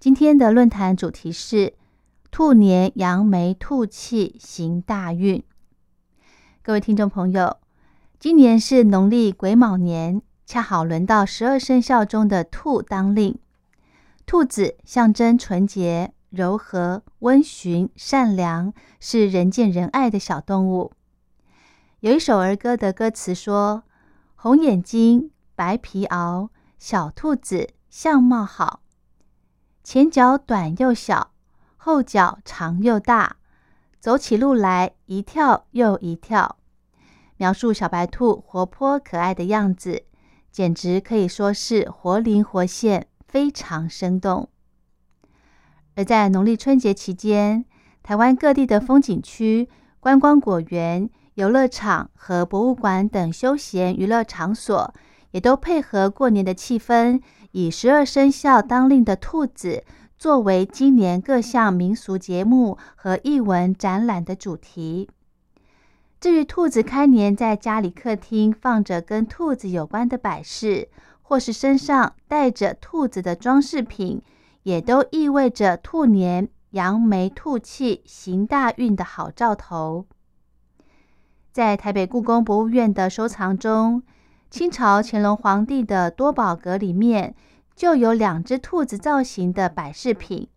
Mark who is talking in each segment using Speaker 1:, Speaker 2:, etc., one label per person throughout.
Speaker 1: 今天的论坛主题是兔年扬眉吐气行大运。各位听众朋友，今年是农历癸卯年，恰好轮到十二生肖中的兔当令。兔子象征纯洁、柔和、温驯、善良，是人见人爱的小动物。有一首儿歌的歌词说：“红眼睛。”白皮袄，小兔子相貌好，前脚短又小，后脚长又大，走起路来一跳又一跳。描述小白兔活泼可爱的样子，简直可以说是活灵活现，非常生动。而在农历春节期间，台湾各地的风景区、观光果园、游乐场和博物馆等休闲娱乐场所。也都配合过年的气氛，以十二生肖当令的兔子作为今年各项民俗节目和艺文展览的主题。至于兔子开年在家里客厅放着跟兔子有关的摆饰，或是身上带着兔子的装饰品，也都意味着兔年扬眉吐气、行大运的好兆头。在台北故宫博物院的收藏中。清朝乾隆皇帝的多宝阁里面就有两只兔子造型的摆饰品，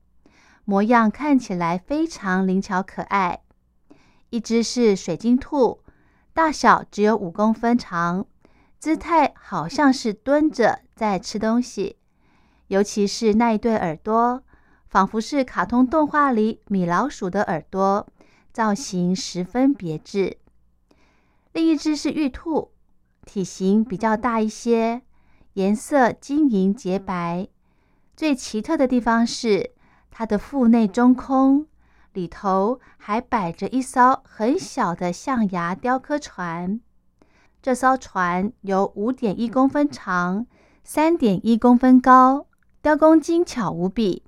Speaker 1: 模样看起来非常灵巧可爱。一只是水晶兔，大小只有五公分长，姿态好像是蹲着在吃东西，尤其是那一对耳朵，仿佛是卡通动画里米老鼠的耳朵，造型十分别致。另一只是玉兔。体型比较大一些，颜色晶莹洁白。最奇特的地方是它的腹内中空，里头还摆着一艘很小的象牙雕刻船。这艘船有五点一公分长，三点一公分高，雕工精巧无比。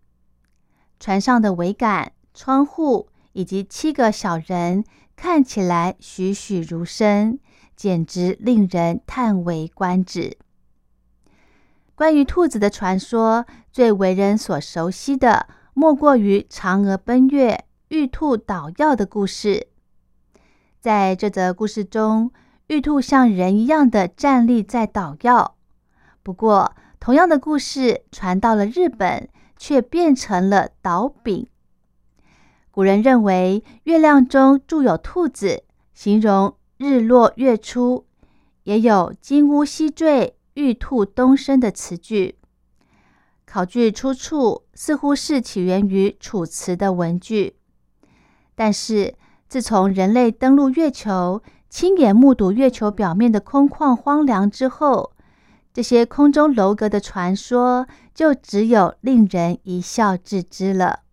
Speaker 1: 船上的桅杆、窗户以及七个小人看起来栩栩如生。简直令人叹为观止。关于兔子的传说，最为人所熟悉的，莫过于嫦娥奔月、玉兔捣药的故事。在这则故事中，玉兔像人一样的站立在捣药。不过，同样的故事传到了日本，却变成了捣饼。古人认为月亮中住有兔子，形容。日落月出，也有“金乌西坠，玉兔东升”的词句。考据出处，似乎是起源于《楚辞》的文句。但是，自从人类登陆月球，亲眼目睹月球表面的空旷荒凉之后，这些空中楼阁的传说就只有令人一笑置之了。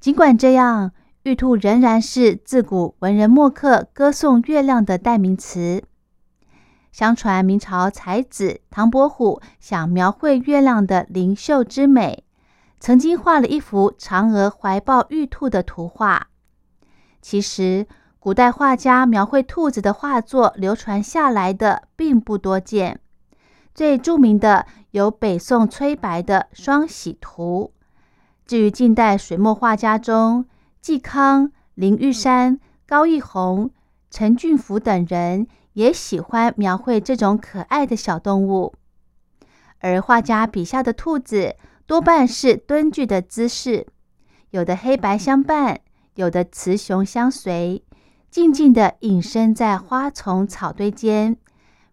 Speaker 1: 尽管这样。玉兔仍然是自古文人墨客歌颂月亮的代名词。相传明朝才子唐伯虎想描绘月亮的灵秀之美，曾经画了一幅嫦娥怀抱玉兔的图画。其实，古代画家描绘兔子的画作流传下来的并不多见。最著名的有北宋崔白的《双喜图》。至于近代水墨画家中，嵇康、林玉山、高逸宏、陈俊福等人也喜欢描绘这种可爱的小动物，而画家笔下的兔子多半是蹲踞的姿势，有的黑白相伴，有的雌雄相随，静静地隐身在花丛草堆间。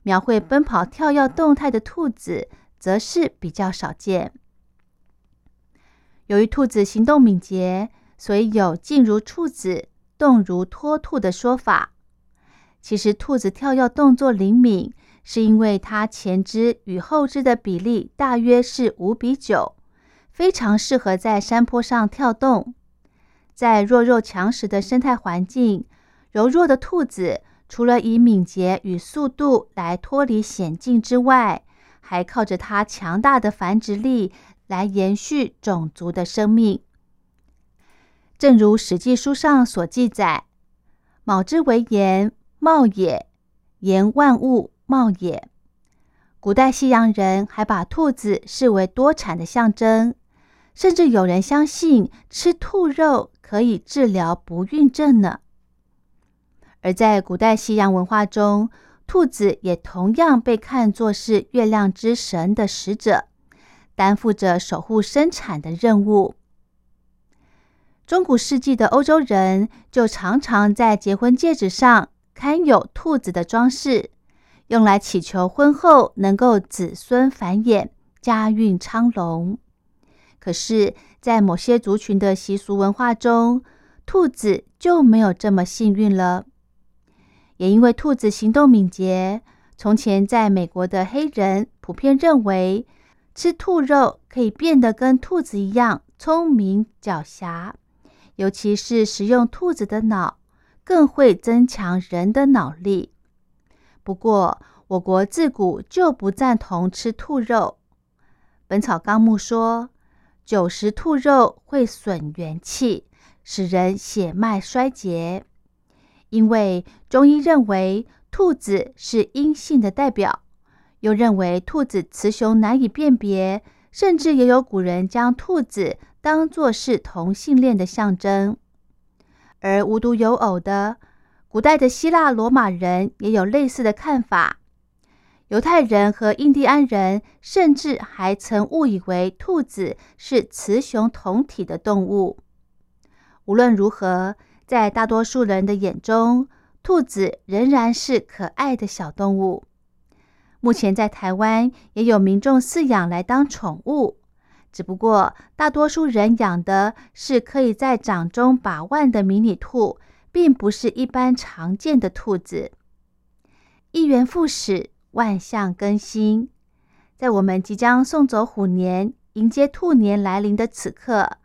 Speaker 1: 描绘奔跑、跳跃动态的兔子，则是比较少见。由于兔子行动敏捷。所以有“静如处子，动如脱兔”的说法。其实，兔子跳跃动作灵敏，是因为它前肢与后肢的比例大约是五比九，非常适合在山坡上跳动。在弱肉强食的生态环境，柔弱的兔子除了以敏捷与速度来脱离险境之外，还靠着它强大的繁殖力来延续种族的生命。正如《史记》书上所记载：“卯之为言，茂也；言万物茂也。”古代西洋人还把兔子视为多产的象征，甚至有人相信吃兔肉可以治疗不孕症呢。而在古代西洋文化中，兔子也同样被看作是月亮之神的使者，担负着守护生产的任务。中古世纪的欧洲人就常常在结婚戒指上刊有兔子的装饰，用来祈求婚后能够子孙繁衍、家运昌隆。可是，在某些族群的习俗文化中，兔子就没有这么幸运了。也因为兔子行动敏捷，从前在美国的黑人普遍认为吃兔肉可以变得跟兔子一样聪明狡黠。尤其是食用兔子的脑，更会增强人的脑力。不过，我国自古就不赞同吃兔肉。《本草纲目》说，久食兔肉会损元气，使人血脉衰竭。因为中医认为兔子是阴性的代表，又认为兔子雌雄难以辨别，甚至也有古人将兔子。当作是同性恋的象征，而无独有偶的，古代的希腊罗马人也有类似的看法。犹太人和印第安人甚至还曾误以为兔子是雌雄同体的动物。无论如何，在大多数人的眼中，兔子仍然是可爱的小动物。目前在台湾也有民众饲养来当宠物。只不过，大多数人养的是可以在掌中把玩的迷你兔，并不是一般常见的兔子。一元复始，万象更新。在我们即将送走虎年，迎接兔年来临的此刻，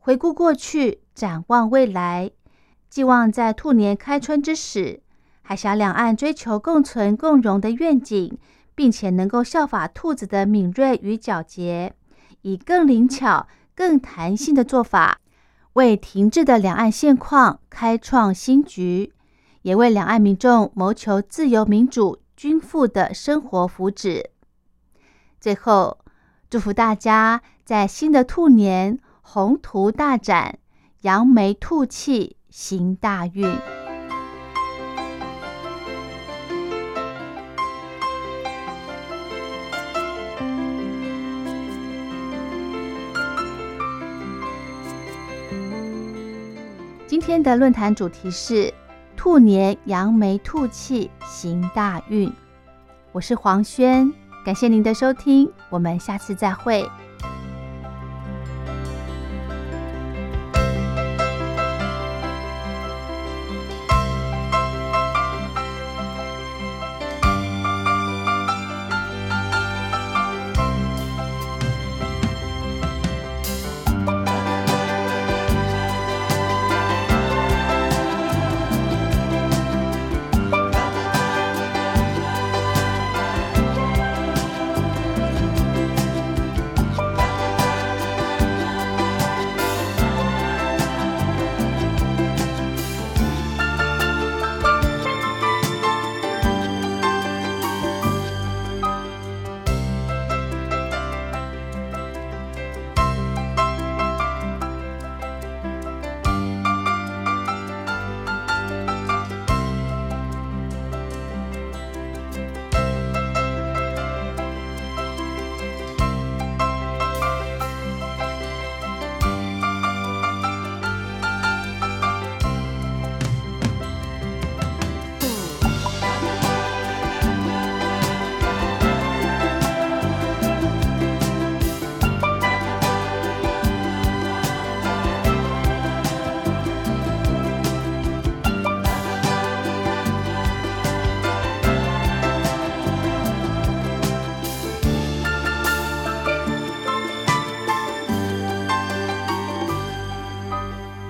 Speaker 1: 回顾过去，展望未来，寄望在兔年开春之时，海峡两岸追求共存共荣的愿景，并且能够效法兔子的敏锐与皎洁。以更灵巧、更弹性的做法，为停滞的两岸现况开创新局，也为两岸民众谋求自由、民主、均富的生活福祉。最后，祝福大家在新的兔年宏图大展，扬眉吐气，行大运。今天的论坛主题是兔年扬眉吐气行大运。我是黄轩，感谢您的收听，我们下次再会。